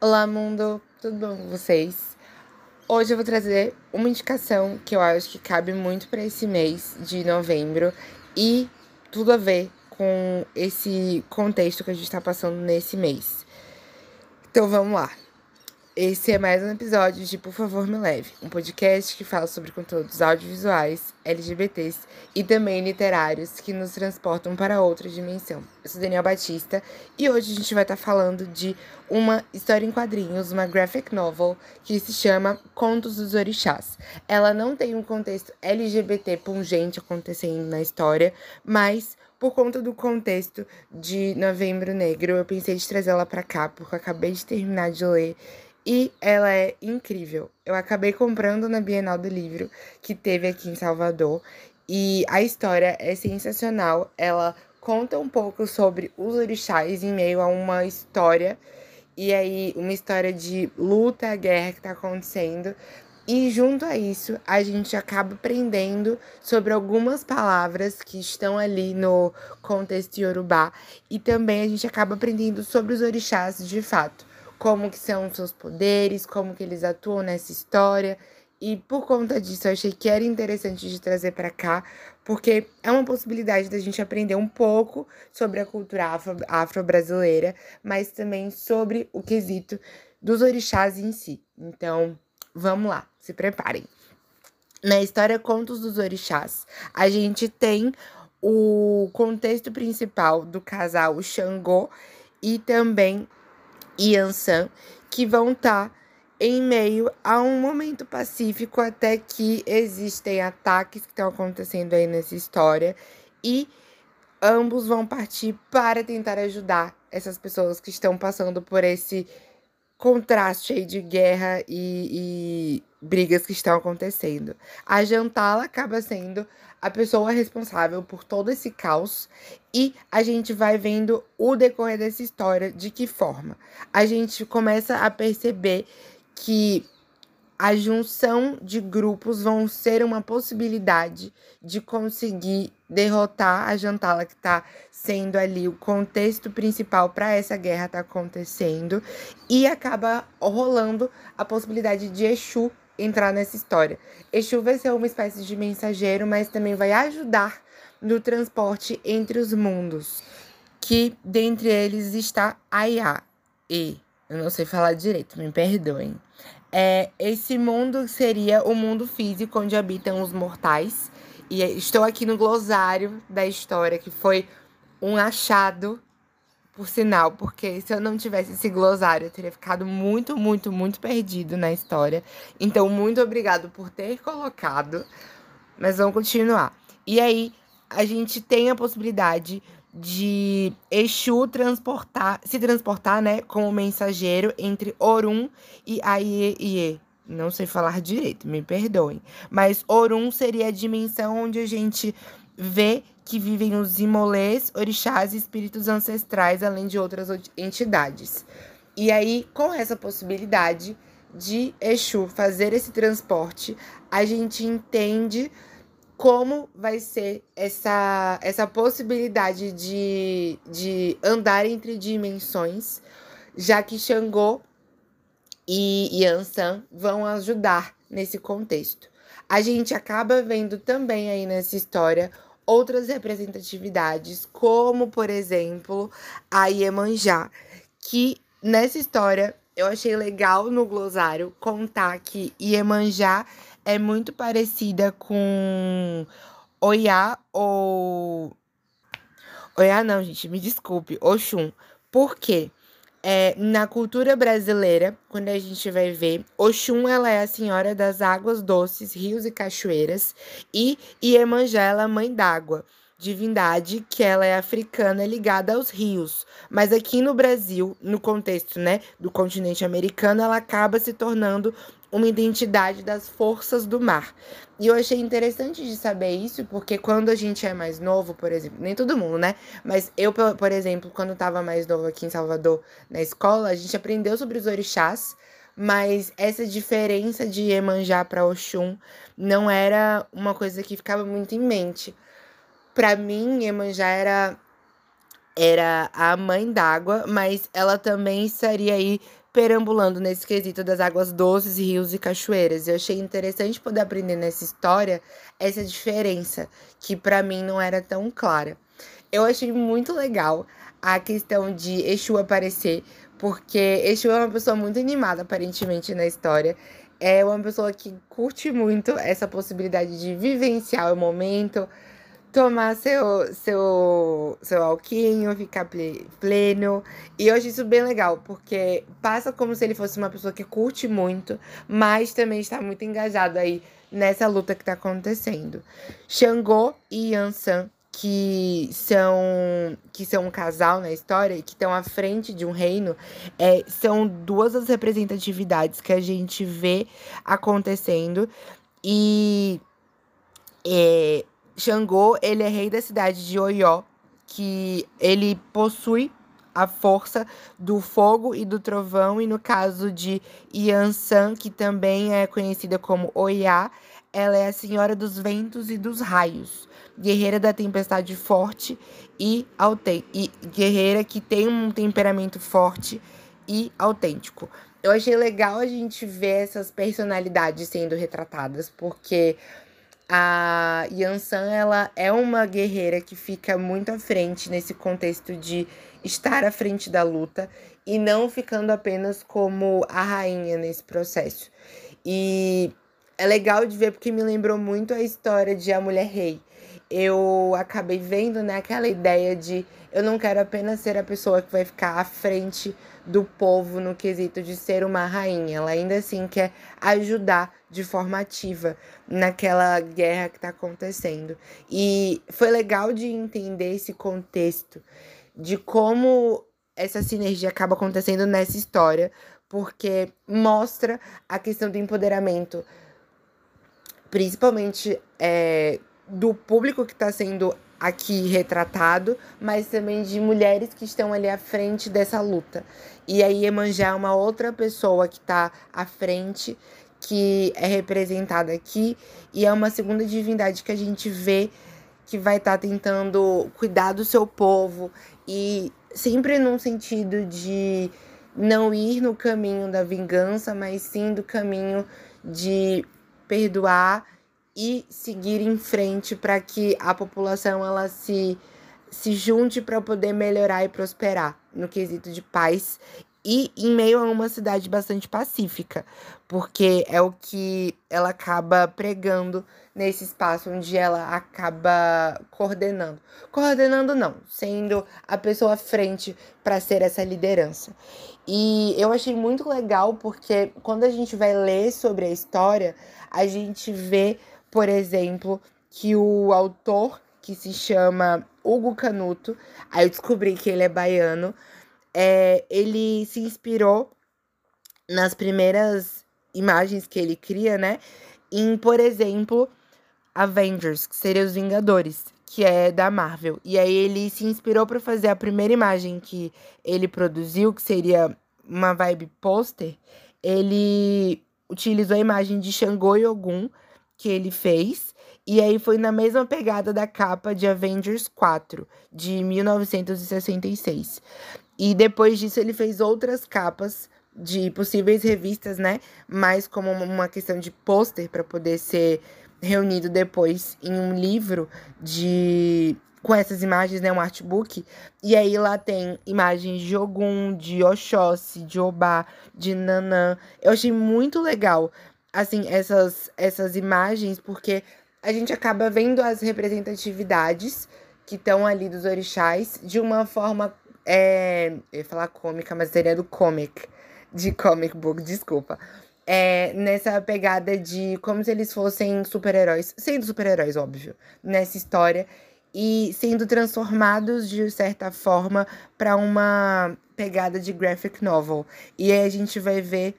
Olá, mundo, tudo bom com vocês? Hoje eu vou trazer uma indicação que eu acho que cabe muito para esse mês de novembro e tudo a ver com esse contexto que a gente está passando nesse mês. Então vamos lá. Esse é mais um episódio de Por Favor Me Leve, um podcast que fala sobre conteúdos audiovisuais, LGBTs e também literários que nos transportam para outra dimensão. Eu sou Daniel Batista e hoje a gente vai estar falando de uma história em quadrinhos, uma graphic novel que se chama Contos dos Orixás. Ela não tem um contexto LGBT pungente acontecendo na história, mas por conta do contexto de Novembro Negro, eu pensei de trazer ela para cá, porque eu acabei de terminar de ler e ela é incrível. Eu acabei comprando na Bienal do Livro, que teve aqui em Salvador. E a história é sensacional. Ela conta um pouco sobre os orixás em meio a uma história. E aí, uma história de luta, guerra que tá acontecendo. E junto a isso, a gente acaba aprendendo sobre algumas palavras que estão ali no contexto iorubá. E também a gente acaba aprendendo sobre os orixás de fato como que são os seus poderes, como que eles atuam nessa história. E por conta disso, eu achei que era interessante de trazer para cá, porque é uma possibilidade da gente aprender um pouco sobre a cultura afro-brasileira, mas também sobre o quesito dos orixás em si. Então, vamos lá, se preparem. Na história Contos dos Orixás, a gente tem o contexto principal do casal Xangô e também e Ansan, que vão estar tá em meio a um momento pacífico até que existem ataques que estão acontecendo aí nessa história e ambos vão partir para tentar ajudar essas pessoas que estão passando por esse contraste aí de guerra e, e brigas que estão acontecendo. A Jantala acaba sendo a pessoa responsável por todo esse caos e a gente vai vendo o decorrer dessa história de que forma. A gente começa a perceber que a junção de grupos vão ser uma possibilidade de conseguir derrotar a Jantala que está sendo ali o contexto principal para essa guerra estar tá acontecendo e acaba rolando a possibilidade de Exu entrar nessa história. Exu vai ser uma espécie de mensageiro, mas também vai ajudar no transporte entre os mundos, que dentre eles está Aya e eu não sei falar direito, me perdoem. É, esse mundo seria o mundo físico onde habitam os mortais. E estou aqui no glossário da história, que foi um achado por sinal, porque se eu não tivesse esse glossário, eu teria ficado muito, muito, muito perdido na história. Então, muito obrigado por ter colocado. Mas vamos continuar. E aí, a gente tem a possibilidade de Exu transportar, se transportar, né, como mensageiro entre Orum e Aie. Não sei falar direito, me perdoem. Mas Orum seria a dimensão onde a gente vê que vivem os imolês, orixás e espíritos ancestrais, além de outras entidades. E aí, com essa possibilidade de Exu fazer esse transporte, a gente entende como vai ser essa, essa possibilidade de, de andar entre dimensões, já que Xangô e Yansan vão ajudar nesse contexto. A gente acaba vendo também aí nessa história outras representatividades, como por exemplo a Iemanjá, que nessa história eu achei legal no glossário contar que Iemanjá é muito parecida com Oiá ou Oiá não, gente, me desculpe, Oxum. Por quê? É, na cultura brasileira, quando a gente vai ver, Oxum ela é a senhora das águas doces, rios e cachoeiras, e Iemanjá ela é a mãe d'água, divindade que ela é africana ligada aos rios. Mas aqui no Brasil, no contexto né, do continente americano, ela acaba se tornando uma identidade das forças do mar. E eu achei interessante de saber isso, porque quando a gente é mais novo, por exemplo, nem todo mundo, né? Mas eu, por exemplo, quando estava mais novo aqui em Salvador, na escola, a gente aprendeu sobre os orixás, mas essa diferença de Iemanjá para Oxum não era uma coisa que ficava muito em mente. Para mim, Iemanjá era era a mãe d'água, mas ela também estaria aí perambulando nesse quesito das águas doces, rios e cachoeiras. Eu achei interessante poder aprender nessa história essa diferença, que para mim não era tão clara. Eu achei muito legal a questão de Exu aparecer, porque Exu é uma pessoa muito animada, aparentemente, na história. É uma pessoa que curte muito essa possibilidade de vivenciar o momento, tomar seu, seu, seu alquinho, ficar pleno. E eu acho isso bem legal, porque passa como se ele fosse uma pessoa que curte muito, mas também está muito engajado aí nessa luta que está acontecendo. Xangô e Yansan, que são que são um casal na história e que estão à frente de um reino, é, são duas das representatividades que a gente vê acontecendo. E é, Xangô, ele é rei da cidade de Oió, que ele possui a força do fogo e do trovão, e no caso de Yansan, que também é conhecida como Oiá, ela é a senhora dos ventos e dos raios, guerreira da tempestade forte e, e guerreira que tem um temperamento forte e autêntico. Eu achei legal a gente ver essas personalidades sendo retratadas, porque a Yansan, ela é uma guerreira que fica muito à frente nesse contexto de estar à frente da luta e não ficando apenas como a rainha nesse processo. E é legal de ver porque me lembrou muito a história de A Mulher Rei. Eu acabei vendo né, aquela ideia de eu não quero apenas ser a pessoa que vai ficar à frente do povo no quesito de ser uma rainha. Ela ainda assim quer ajudar de forma ativa naquela guerra que está acontecendo. E foi legal de entender esse contexto de como essa sinergia acaba acontecendo nessa história, porque mostra a questão do empoderamento, principalmente é, do público que está sendo aqui retratado, mas também de mulheres que estão ali à frente dessa luta. E aí Emanjá é uma outra pessoa que está à frente, que é representada aqui, e é uma segunda divindade que a gente vê que vai estar tá tentando cuidar do seu povo e sempre num sentido de não ir no caminho da vingança, mas sim do caminho de perdoar e seguir em frente para que a população ela se se junte para poder melhorar e prosperar no quesito de paz e em meio a uma cidade bastante pacífica, porque é o que ela acaba pregando nesse espaço onde ela acaba coordenando. Coordenando não, sendo a pessoa à frente para ser essa liderança. E eu achei muito legal porque quando a gente vai ler sobre a história, a gente vê por exemplo, que o autor, que se chama Hugo Canuto, aí eu descobri que ele é baiano, é, ele se inspirou nas primeiras imagens que ele cria, né? Em, por exemplo, Avengers, que seria os Vingadores, que é da Marvel. E aí ele se inspirou para fazer a primeira imagem que ele produziu, que seria uma vibe pôster. Ele utilizou a imagem de Xangô e Ogum que ele fez. E aí foi na mesma pegada da capa de Avengers 4, de 1966. E depois disso ele fez outras capas de possíveis revistas, né? Mais como uma questão de pôster para poder ser reunido depois em um livro de com essas imagens, né, um artbook. E aí lá tem imagens de Ogum, de Oxóssi, de Obá, de Nanã. Eu achei muito legal assim, essas, essas imagens, porque a gente acaba vendo as representatividades que estão ali dos orixás de uma forma. É, eu ia falar cômica, mas seria do comic, de comic book, desculpa. É, nessa pegada de como se eles fossem super-heróis, sendo super-heróis, óbvio, nessa história, e sendo transformados de certa forma para uma pegada de graphic novel. E aí a gente vai ver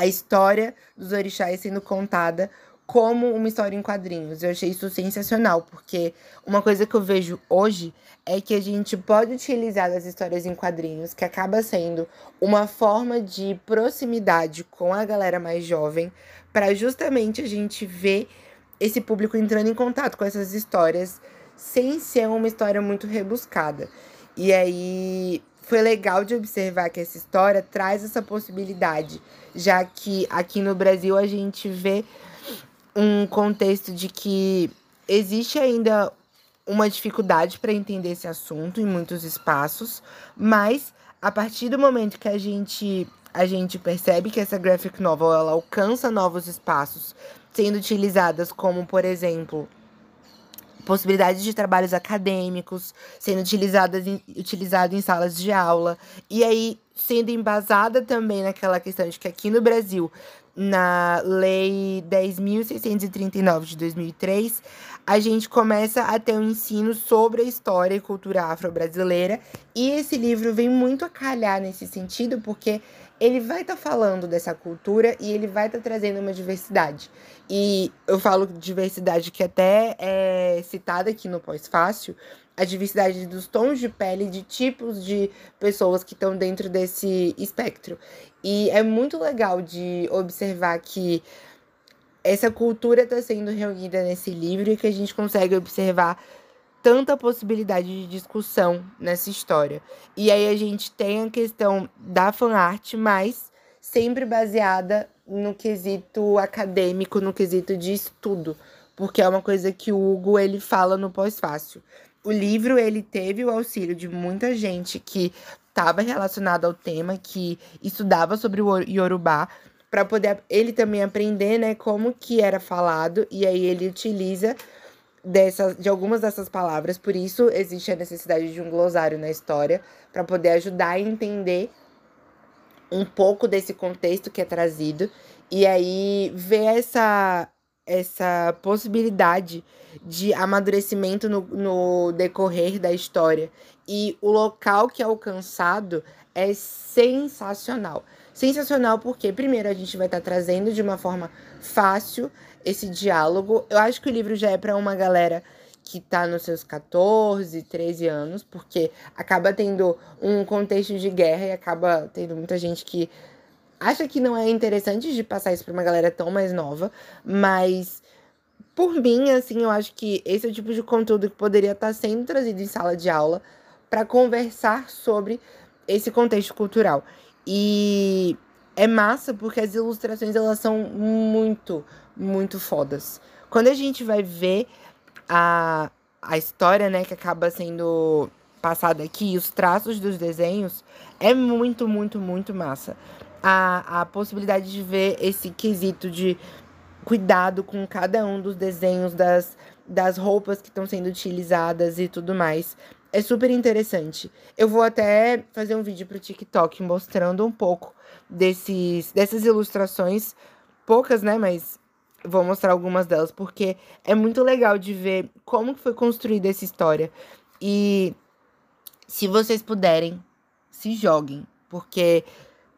a história dos orixás sendo contada como uma história em quadrinhos. Eu achei isso sensacional, porque uma coisa que eu vejo hoje é que a gente pode utilizar as histórias em quadrinhos, que acaba sendo uma forma de proximidade com a galera mais jovem, para justamente a gente ver esse público entrando em contato com essas histórias sem ser uma história muito rebuscada. E aí foi legal de observar que essa história traz essa possibilidade, já que aqui no Brasil a gente vê um contexto de que existe ainda uma dificuldade para entender esse assunto em muitos espaços, mas a partir do momento que a gente a gente percebe que essa graphic novel ela alcança novos espaços, sendo utilizadas como, por exemplo, possibilidades de trabalhos acadêmicos, sendo utilizadas em, utilizado em salas de aula, e aí sendo embasada também naquela questão de que aqui no Brasil na Lei 10.639 de 2003, a gente começa a ter um ensino sobre a história e cultura afro-brasileira. E esse livro vem muito a calhar nesse sentido, porque ele vai estar tá falando dessa cultura e ele vai estar tá trazendo uma diversidade. E eu falo diversidade que até é citada aqui no pós-fácil, a diversidade dos tons de pele, de tipos de pessoas que estão dentro desse espectro. E é muito legal de observar que essa cultura está sendo reunida nesse livro e que a gente consegue observar tanta possibilidade de discussão nessa história. E aí a gente tem a questão da fanart, mas sempre baseada no quesito acadêmico, no quesito de estudo, porque é uma coisa que o Hugo ele fala no pós-fácil o livro ele teve o auxílio de muita gente que estava relacionada ao tema, que estudava sobre o Yorubá, para poder ele também aprender, né, como que era falado, e aí ele utiliza dessas, de algumas dessas palavras, por isso existe a necessidade de um glossário na história, para poder ajudar a entender um pouco desse contexto que é trazido, e aí ver essa essa possibilidade de amadurecimento no, no decorrer da história. E o local que é alcançado é sensacional. Sensacional porque, primeiro, a gente vai estar tá trazendo de uma forma fácil esse diálogo. Eu acho que o livro já é para uma galera que está nos seus 14, 13 anos, porque acaba tendo um contexto de guerra e acaba tendo muita gente que acha que não é interessante de passar isso para uma galera tão mais nova, mas por mim, assim, eu acho que esse é o tipo de conteúdo que poderia estar tá sendo trazido em sala de aula para conversar sobre esse contexto cultural. E é massa porque as ilustrações elas são muito, muito fodas. Quando a gente vai ver a, a história, né, que acaba sendo passada aqui, os traços dos desenhos, é muito, muito, muito massa a, a possibilidade de ver esse quesito de cuidado com cada um dos desenhos das, das roupas que estão sendo utilizadas e tudo mais. É super interessante. Eu vou até fazer um vídeo para o TikTok mostrando um pouco desses, dessas ilustrações. Poucas, né? Mas vou mostrar algumas delas, porque é muito legal de ver como foi construída essa história. E se vocês puderem, se joguem, porque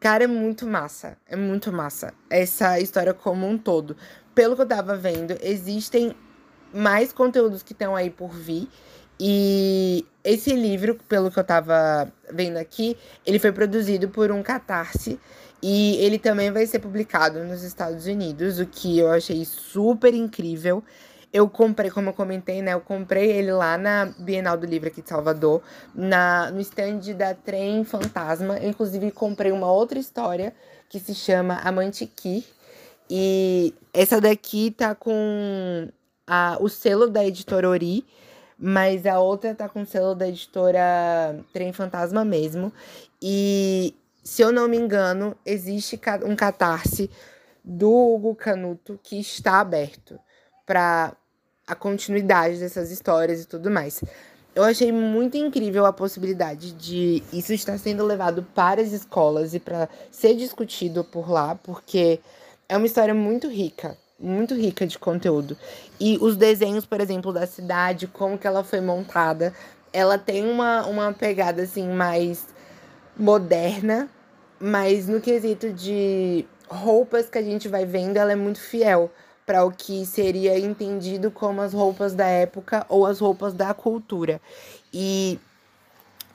Cara, é muito massa. É muito massa. Essa história como um todo. Pelo que eu tava vendo, existem mais conteúdos que estão aí por vir. E esse livro, pelo que eu tava vendo aqui, ele foi produzido por um catarse. E ele também vai ser publicado nos Estados Unidos, o que eu achei super incrível. Eu comprei, como eu comentei, né? Eu comprei ele lá na Bienal do Livro aqui de Salvador, na, no stand da Trem Fantasma. Eu, inclusive, comprei uma outra história que se chama Amante Ki. E essa daqui tá com a, o selo da editora Ori, mas a outra tá com o selo da editora Trem Fantasma mesmo. E, se eu não me engano, existe um catarse do Hugo Canuto que está aberto para a continuidade dessas histórias e tudo mais. Eu achei muito incrível a possibilidade de isso estar sendo levado para as escolas e para ser discutido por lá, porque é uma história muito rica, muito rica de conteúdo. E os desenhos, por exemplo, da cidade, como que ela foi montada, ela tem uma, uma pegada assim mais moderna, mas no quesito de roupas que a gente vai vendo, ela é muito fiel para o que seria entendido como as roupas da época ou as roupas da cultura. E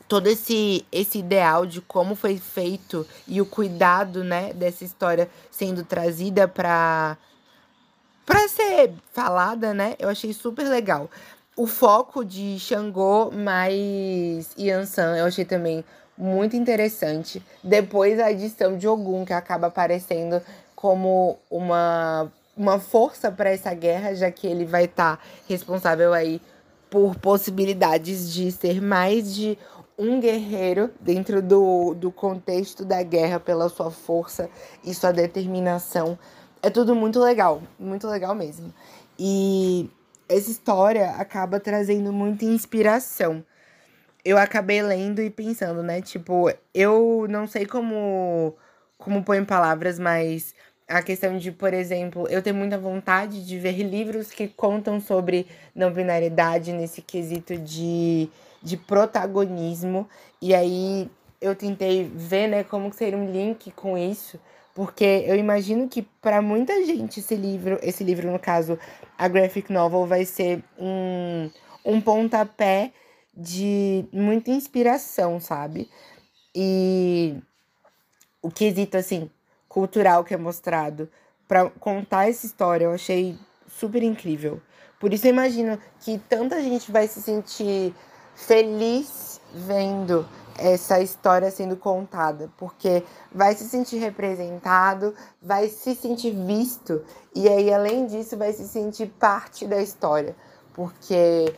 todo esse esse ideal de como foi feito e o cuidado, né, dessa história sendo trazida para para ser falada, né? Eu achei super legal. o foco de Xangô mais Yansan eu achei também muito interessante. Depois a adição de Ogum, que acaba aparecendo como uma, uma força para essa guerra, já que ele vai estar tá responsável aí por possibilidades de ser mais de um guerreiro dentro do, do contexto da guerra pela sua força e sua determinação. É tudo muito legal, muito legal mesmo. E essa história acaba trazendo muita inspiração. Eu acabei lendo e pensando, né? Tipo, eu não sei como como pôr em palavras, mas a questão de, por exemplo, eu tenho muita vontade de ver livros que contam sobre não binariedade nesse quesito de, de protagonismo. E aí eu tentei ver, né, como seria um link com isso, porque eu imagino que para muita gente esse livro, esse livro no caso, a graphic novel vai ser um um pontapé de muita inspiração, sabe? E o quesito assim, cultural que é mostrado para contar essa história, eu achei super incrível. Por isso eu imagino que tanta gente vai se sentir feliz vendo essa história sendo contada, porque vai se sentir representado, vai se sentir visto e aí além disso vai se sentir parte da história, porque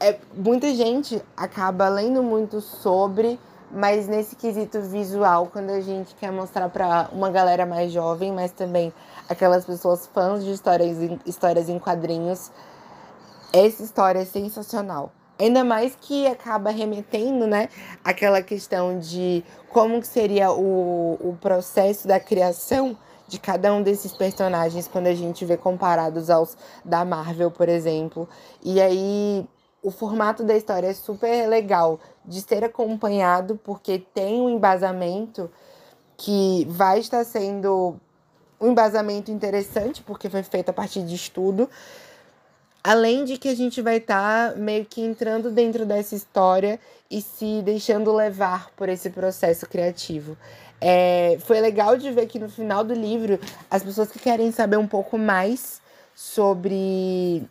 é, muita gente acaba lendo muito sobre mas nesse quesito visual, quando a gente quer mostrar para uma galera mais jovem, mas também aquelas pessoas fãs de histórias histórias em quadrinhos, essa história é sensacional. Ainda mais que acaba remetendo, né, aquela questão de como que seria o, o processo da criação de cada um desses personagens quando a gente vê comparados aos da Marvel, por exemplo. E aí o formato da história é super legal de ser acompanhado, porque tem um embasamento que vai estar sendo um embasamento interessante, porque foi feito a partir de estudo. Além de que a gente vai estar tá meio que entrando dentro dessa história e se deixando levar por esse processo criativo. É, foi legal de ver que no final do livro, as pessoas que querem saber um pouco mais sobre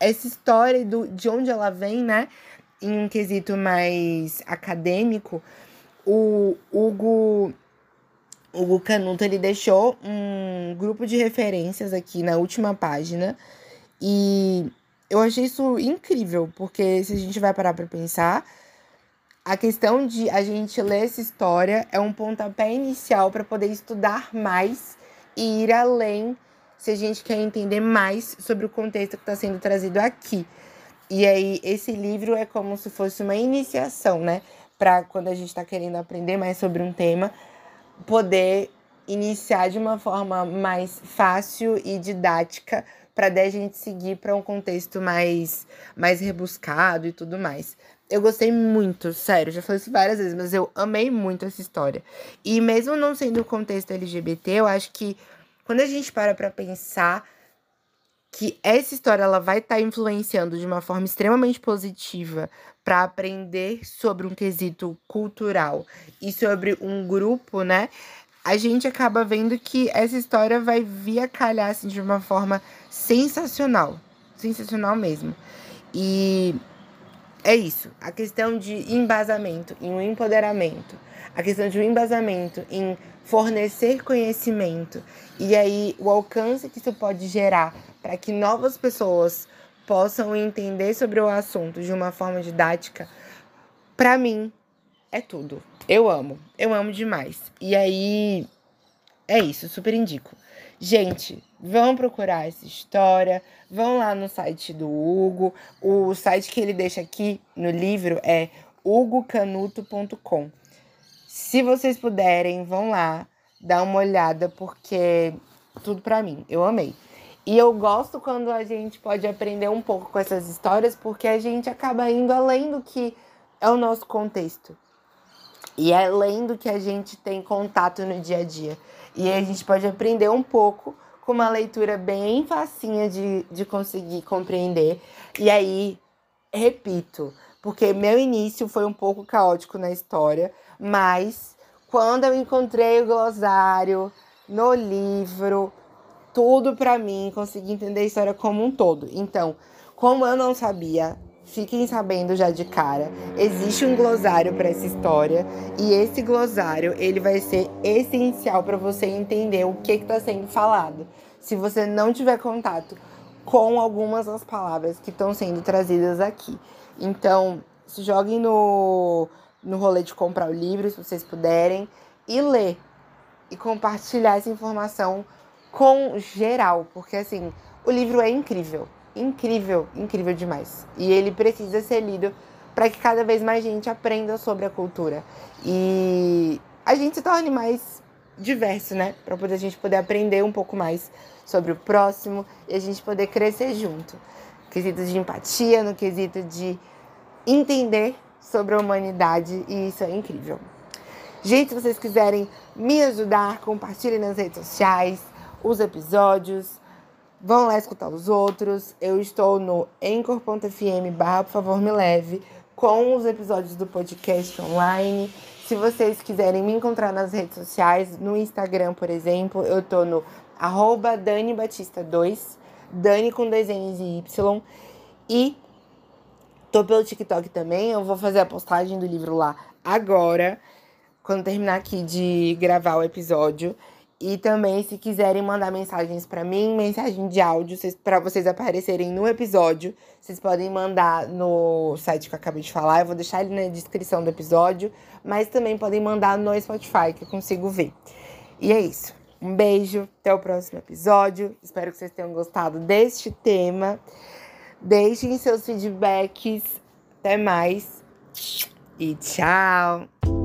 essa história do, de onde ela vem, né? Em um quesito mais acadêmico, o Hugo, Hugo Canuto ele deixou um grupo de referências aqui na última página e eu achei isso incrível, porque se a gente vai parar para pensar, a questão de a gente ler essa história é um pontapé inicial para poder estudar mais e ir além se a gente quer entender mais sobre o contexto que está sendo trazido aqui. E aí, esse livro é como se fosse uma iniciação, né? Para quando a gente está querendo aprender mais sobre um tema, poder iniciar de uma forma mais fácil e didática, para daí a gente seguir para um contexto mais, mais rebuscado e tudo mais. Eu gostei muito, sério, já falei isso várias vezes, mas eu amei muito essa história. E mesmo não sendo o contexto LGBT, eu acho que quando a gente para para pensar que essa história ela vai estar tá influenciando de uma forma extremamente positiva para aprender sobre um quesito cultural e sobre um grupo, né? A gente acaba vendo que essa história vai vir a calhar assim, de uma forma sensacional, sensacional mesmo. E é isso, a questão de embasamento em um empoderamento, a questão de um embasamento em fornecer conhecimento e aí o alcance que isso pode gerar para que novas pessoas possam entender sobre o assunto de uma forma didática, para mim é tudo. Eu amo, eu amo demais. E aí é isso, super indico. Gente, vão procurar essa história, vão lá no site do Hugo. O site que ele deixa aqui no livro é hugocanuto.com. Se vocês puderem, vão lá, dar uma olhada, porque tudo para mim, eu amei. E eu gosto quando a gente pode aprender um pouco com essas histórias, porque a gente acaba indo além do que é o nosso contexto. E é além do que a gente tem contato no dia a dia. E a gente pode aprender um pouco com uma leitura bem facinha de, de conseguir compreender. E aí, repito, porque meu início foi um pouco caótico na história, mas quando eu encontrei o glossário no livro, tudo para mim, consegui entender a história como um todo. Então, Como eu não sabia, fiquem sabendo já de cara, existe um glossário para essa história e esse glossário ele vai ser essencial para você entender o que está sendo falado. Se você não tiver contato com algumas das palavras que estão sendo trazidas aqui. Então, se joguem no, no rolê de comprar o livro, se vocês puderem, e ler e compartilhar essa informação com geral, porque assim, o livro é incrível incrível, incrível demais. E ele precisa ser lido para que cada vez mais gente aprenda sobre a cultura. E a gente se torne mais diverso, né? Para poder a gente poder aprender um pouco mais sobre o próximo e a gente poder crescer junto. No quesito de empatia, no quesito de entender sobre a humanidade e isso é incrível. Gente, se vocês quiserem me ajudar, compartilhem nas redes sociais os episódios, Vão lá escutar os outros. Eu estou no Anchor.fm barra, por favor, me leve, com os episódios do podcast online. Se vocês quiserem me encontrar nas redes sociais, no Instagram, por exemplo, eu tô no arroba Dani Batista 2, Dani com dois N's e Y. E tô pelo TikTok também, eu vou fazer a postagem do livro lá agora, quando terminar aqui de gravar o episódio. E também, se quiserem mandar mensagens para mim, mensagem de áudio, para vocês aparecerem no episódio, vocês podem mandar no site que eu acabei de falar. Eu vou deixar ele na descrição do episódio, mas também podem mandar no Spotify, que eu consigo ver. E é isso. Um beijo, até o próximo episódio. Espero que vocês tenham gostado deste tema. Deixem seus feedbacks. Até mais e tchau!